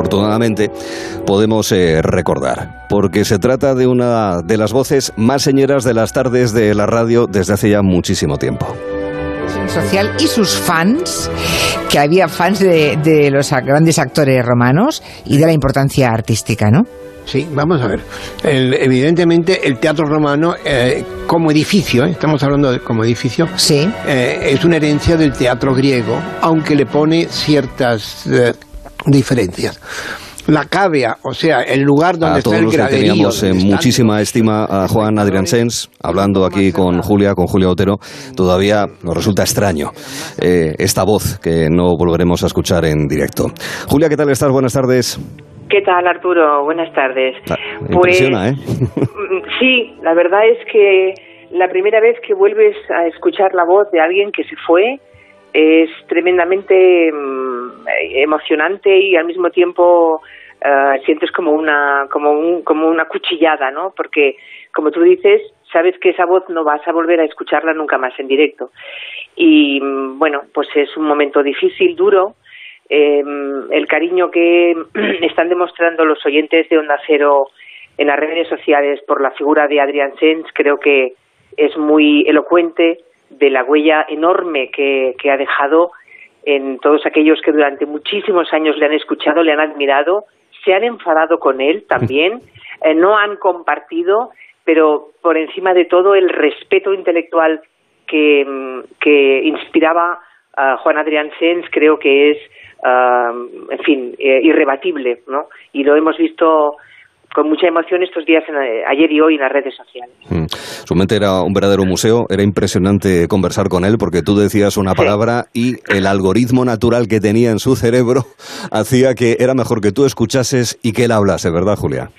afortunadamente podemos eh, recordar, porque se trata de una de las voces más señeras de las tardes de la radio desde hace ya muchísimo tiempo social y sus fans, que había fans de, los grandes actores romanos y de la importancia artística, ¿no? Sí, vamos a ver. evidentemente, el teatro romano, eh, como edificio, ¿eh? estamos hablando de como edificio, sí. Eh, es una herencia del teatro griego, aunque le pone ciertas diferencias la cavea, o sea, el lugar donde está el graderío. Teníamos en muchísima estima a Juan Adrián Sens, hablando aquí con Julia, con Julia Otero. Todavía nos resulta extraño eh, esta voz que no volveremos a escuchar en directo. Julia, ¿qué tal estás? Buenas tardes. ¿Qué tal, Arturo? Buenas tardes. Ah, pues, ¿eh? Sí, la verdad es que la primera vez que vuelves a escuchar la voz de alguien que se fue es tremendamente mm, emocionante y al mismo tiempo eh, sientes como una como un, como una cuchillada, ¿no? Porque como tú dices, sabes que esa voz no vas a volver a escucharla nunca más en directo. Y mm, bueno, pues es un momento difícil, duro. Eh, el cariño que están demostrando los oyentes de Onda Cero en las redes sociales por la figura de Adrián Sens creo que es muy elocuente de la huella enorme que, ha dejado en todos aquellos que durante muchísimos años le han escuchado, le han admirado, se han enfadado con él también, eh, no han compartido, pero por encima de todo el respeto intelectual que, mm, que inspiraba a Juan Adrián Sens creo que es, ah, en fin, eh, irrebatible, ¿no? Y lo hemos visto con mucha emoción estos días, eh, ayer y hoy, en las redes sociales. Mm. Su mente era un verdadero museo, era impresionante conversar con él porque tú decías una palabra y el algoritmo natural que tenía en su cerebro hacía que era mejor que tú escuchases y que él hablase, ¿verdad, Julia?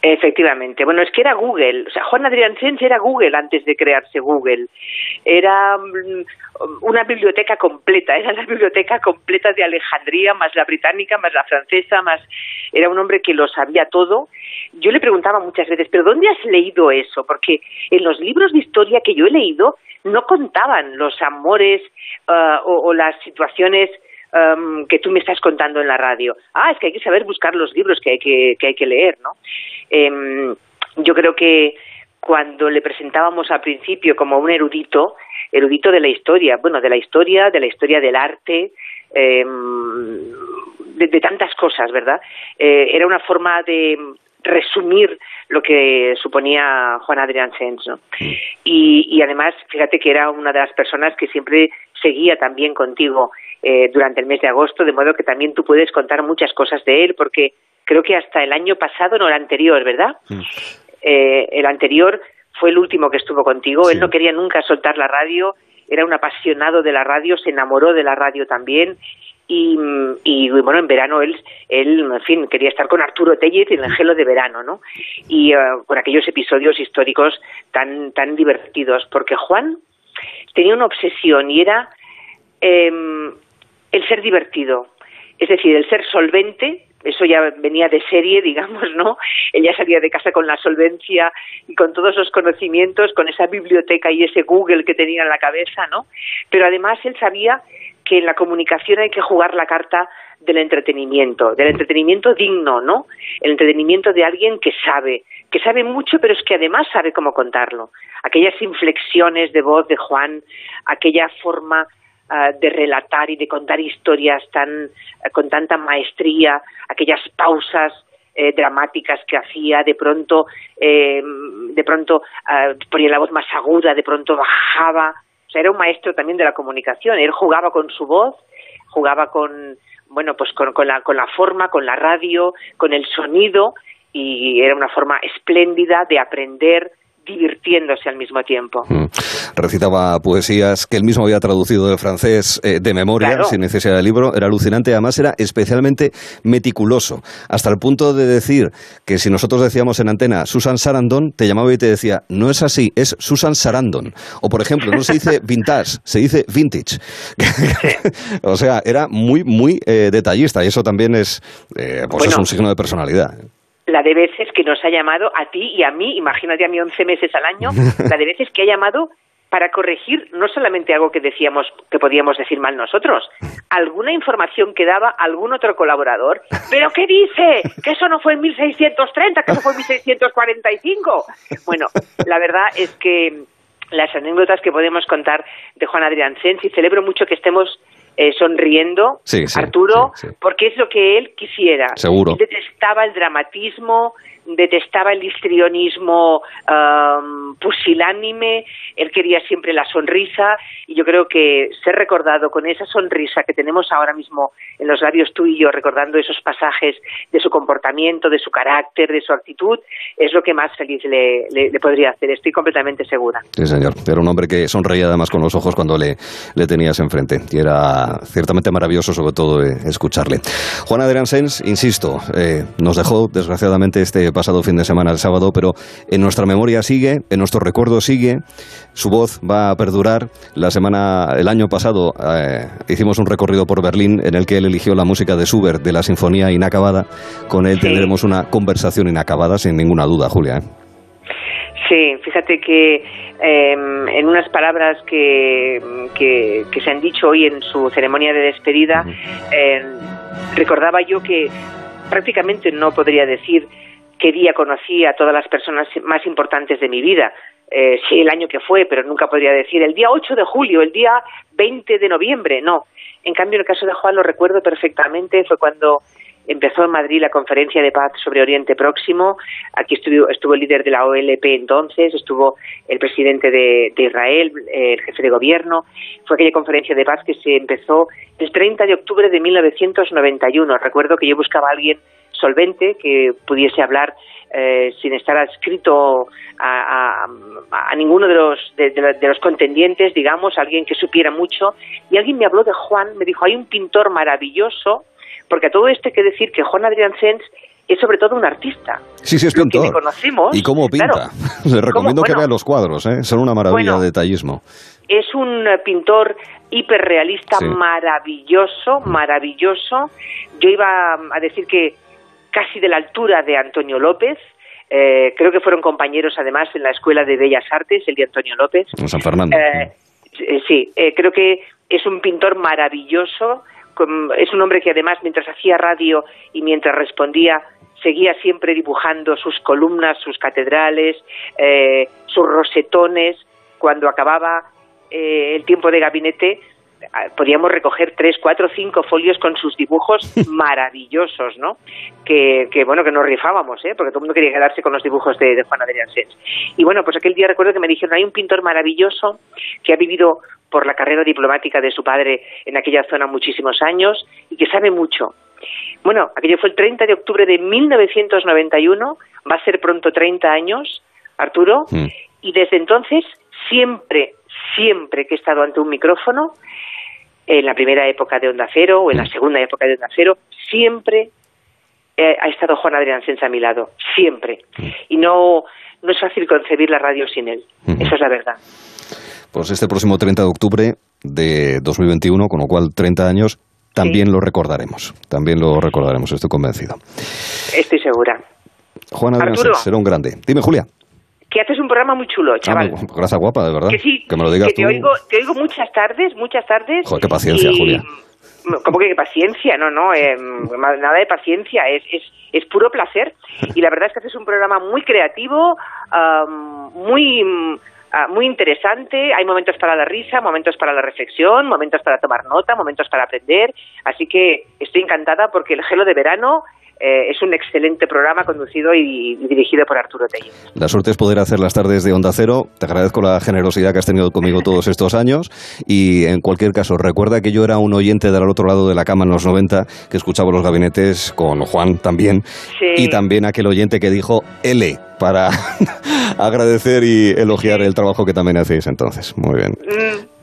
Efectivamente. Bueno, es que era Google. O sea, Juan Adrián Sens era Google antes de crearse Google. Era mm, una biblioteca completa. Era la biblioteca completa de Alejandría, más la británica, más la francesa, más... Era un hombre que lo sabía todo. Yo le preguntaba muchas veces, ¿pero dónde has leído eso? Porque en los libros de historia que yo he leído no contaban los amores uh, o, o las situaciones Um, que tú me estás contando en la radio. Ah, es que hay que saber buscar los libros que hay que, que, hay que leer, ¿no? Em, yo creo que cuando le presentábamos al principio como un erudito, erudito de la historia, bueno, de la historia, de la historia del arte, em, de, tantas cosas, ¿verdad? Eh, era una forma de resumir lo que suponía Juan Adrián Sens, ¿no? Y, y además, fíjate que era una de las personas que siempre seguía también contigo eh, durante el mes de agosto, de modo que también tú puedes contar muchas cosas de él, porque creo que hasta el año pasado, no el anterior, ¿verdad? Mm. Eh, el anterior fue el último que estuvo contigo. Él no quería nunca soltar la radio, era un apasionado de la radio, se enamoró de la radio también. Y, bueno, en verano él, él, en fin, quería estar con Arturo Tellez en el gelo de verano, ¿no? Y uh, con aquellos episodios históricos tan, tan divertidos, porque Juan tenía una obsesión y era eh, el ser divertido, es decir, el ser solvente, eso ya venía de serie, digamos, ¿no? Ella salía de casa con la solvencia y con todos los conocimientos, con esa biblioteca y ese Google que tenía en la cabeza, ¿no? Pero además él sabía que en la comunicación hay que jugar la carta del entretenimiento, del entretenimiento digno, ¿no? El entretenimiento de alguien que sabe, que sabe mucho, pero es que además sabe cómo contarlo. Aquellas inflexiones de voz de Juan, aquella forma Ah, de relatar y de contar historias tan eh, con tanta maestría, aquellas pausas eh, dramáticas que hacía, de pronto, eh, de pronto ah, ponía la voz más aguda, de pronto bajaba. O sea, era un maestro también de la comunicación. Él jugaba con su voz, jugaba con, bueno, pues con, con, la, con la forma, con la radio, con el sonido, y era una forma espléndida de aprender, divirtiéndose al mismo tiempo. Mm. Recitaba poesías que él mismo había traducido del francés eh, de memoria, sin necesidad de libro. Era alucinante. Además, era especialmente meticuloso, hasta el punto de decir que si nosotros decíamos en antena Susan Sarandon, te llamaba y te decía, no es así, es Susan Sarandon. O, por ejemplo, no se dice vintage, se dice vintage. o sea, era muy, muy eh, detallista y eso también es, eh, pues es un signo de personalidad la de veces que nos ha llamado a ti y a mí, imagínate a mí 11 meses al año, la de veces que ha llamado para corregir no solamente algo que decíamos que podíamos decir mal nosotros, alguna información que daba algún otro colaborador. ¿Pero qué dice? Que eso no fue en 1630, que eso fue en 1645. Bueno, la verdad es que las anécdotas que podemos contar de Juan Adrián Sens y celebro mucho que estemos eh, sonriendo, Arturo, porque es lo que él quisiera. Seguro. Él detestaba el dramatismo, detestaba el histrionismo pusilánime, él quería siempre la sonrisa y yo creo que ser recordado con esa sonrisa que tenemos ahora mismo en los labios tú y yo, recordando esos pasajes de su comportamiento, de su carácter, de su actitud, es lo que más feliz le, podría hacer, estoy completamente segura. Sí, señor. Era un hombre que sonreía además con los ojos cuando le, le tenías enfrente y era ciertamente maravilloso sobre todo eh, escucharle. Juan Adrián Sens, insisto, eh, nos dejó desgraciadamente este pasado fin de semana, el sábado, pero en nuestra memoria sigue, en nuestro recuerdo sigue, su voz va a perdurar. La semana, el año pasado, eh, hicimos un recorrido por Berlín en el que él eligió la música de Schubert de la Sinfonía Inacabada. Con él tendremos una conversación inacabada, sin ninguna duda, Julia. ¿eh? Sí, fíjate que em, en unas palabras que, que, se han dicho hoy en su ceremonia de despedida, em, recordaba yo que prácticamente no podría decir qué día conocí a todas las personas más importantes de mi vida. Eh, sí, el año que fue, pero nunca podría decir el día 8 de julio, el día 20 de noviembre, no. En cambio, en el caso de Juan lo recuerdo perfectamente, fue cuando empezó en Madrid la conferencia de paz sobre Oriente Próximo. Aquí estuvo, estuvo el líder de la OLP entonces, estuvo el presidente de, de, Israel, el jefe de gobierno. Fue aquella conferencia de paz que se empezó el 30 de octubre de 1991. Recuerdo que yo buscaba a alguien solvente que pudiese hablar eh, sin estar adscrito a, ninguno de los, de, los contendientes, digamos, alguien que supiera mucho. Y alguien me habló de Juan, me dijo, hay un pintor maravilloso, porque a todo esto hay que decir que Juan Adrián Sens es sobre todo un artista. Sí, sí, es pintor. conocimos, ¿Y cómo pinta? Le recomiendo que vea los cuadros, ¿eh? son una maravilla de detallismo. Es un pintor hiperrealista maravilloso, maravilloso. Yo iba a decir que casi de la altura de Antonio López. Eh, creo que fueron compañeros además en la Escuela de Bellas Artes, el de Antonio López. En San Fernando. Eh, eh, sí, creo que es un pintor maravilloso, es un hombre que además mientras hacía radio y mientras respondía seguía siempre dibujando sus columnas, sus catedrales, sus rosetones. Cuando acababa el tiempo de gabinete, podíamos recoger tres, cuatro, cinco folios con sus dibujos maravillosos, ¿no? Que, que, bueno, que nos rifábamos, ¿eh? Porque todo el mundo quería quedarse con los dibujos de, Juan Adrián Sens. Y bueno, pues aquel día recuerdo que me dijeron, hay un pintor maravilloso que ha vivido por la carrera diplomática de su padre en aquella zona muchísimos años y que sabe mucho. Bueno, aquello fue el 30 de octubre de 1991, va a ser pronto 30 años, Arturo, mm. y desde entonces siempre, siempre que he estado ante un micrófono, en la primera época de Onda Cero o en la mm. segunda época de Onda Cero, siempre eh, ha estado Juan Adrián Sens a mi lado, siempre. Mm. Y no, no es fácil concebir la radio sin él, mm-hmm. eso es la verdad. Pues este próximo 30 de octubre de 2021, con lo cual 30 años, también lo recordaremos, también lo recordaremos, estoy convencido. Estoy segura. Juan Adrián Sens será un grande. Dime, Julia que haces un programa muy chulo, ah, chaval. gracias, guapa, de verdad. Que sí, que me lo digas que te Oigo, te oigo muchas tardes, muchas tardes. Joder, qué paciencia, Julia. ¿Cómo que qué paciencia? No, no, eh, nada de paciencia, es, es, es puro placer. Y la verdad es que haces un programa muy creativo, muy ah, muy interesante, hay momentos para la risa, momentos para la reflexión, momentos para tomar nota, momentos para aprender, así que estoy encantada porque el gelo de verano eh, es un excelente programa conducido y, dirigido por Arturo Tello. La suerte es poder hacer las tardes de Onda Cero. Te agradezco la generosidad que has tenido conmigo todos estos años y en cualquier caso, recuerda que yo era un oyente del otro lado de la cama en los 90 que escuchaba los gabinetes con Juan también y también aquel oyente que dijo L para agradecer y elogiar el trabajo que también hacéis entonces. Muy bien. Mm.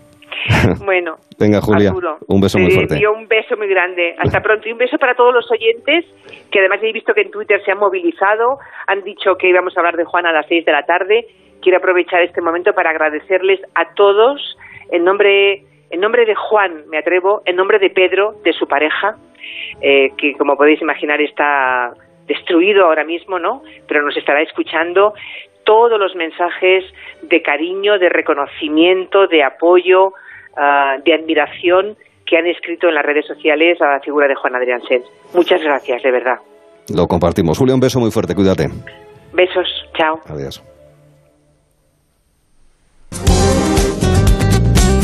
Bueno. Venga, Julia. un beso muy fuerte. un beso muy grande. Hasta pronto. Y un beso para todos los oyentes, que además he visto que en Twitter se han movilizado. Han dicho que íbamos a hablar de Juan a las seis de la tarde. Quiero aprovechar este momento para agradecerles a todos, en nombre, en nombre de Juan, me atrevo, en nombre de Pedro, de su pareja, eh, que como podéis imaginar está destruido ahora mismo, ¿no? Pero nos estará escuchando todos los mensajes de cariño, de reconocimiento, de apoyo, Ah, de admiración que han escrito en las redes sociales a la figura de Juan Adrián Sens. Muchas gracias, de verdad. Lo compartimos. Julio, un beso muy fuerte, cuídate. Besos, chao. Adiós.